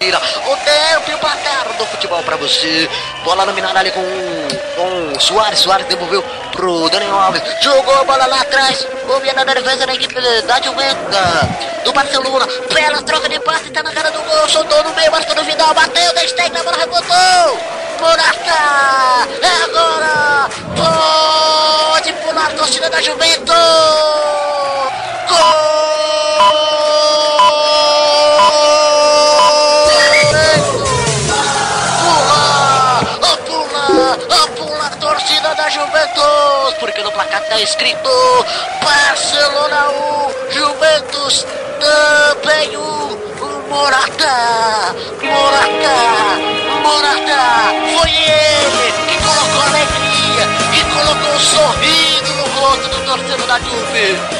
O tempo placar do futebol pra você. Bola nominada ali com, com Soares. Soares devolveu pro Daniel Alves. Jogou a bola lá atrás. O Viana da defesa da equipe da Juventus. Do Barcelona. Bela troca de passe. Tá na cara do gol. Soltou no meio. Marcou no Vidal. Bateu. Destec na bola. Rebotou. Morata. É agora. Pode pular. Torcida da Juventus. Torcida da Juventus, porque no placar está escrito Barcelona 1, Juventus também 1. Morata, Morata, Morata, foi ele que colocou alegria, que colocou um sorriso no rosto do torcedor da Juve.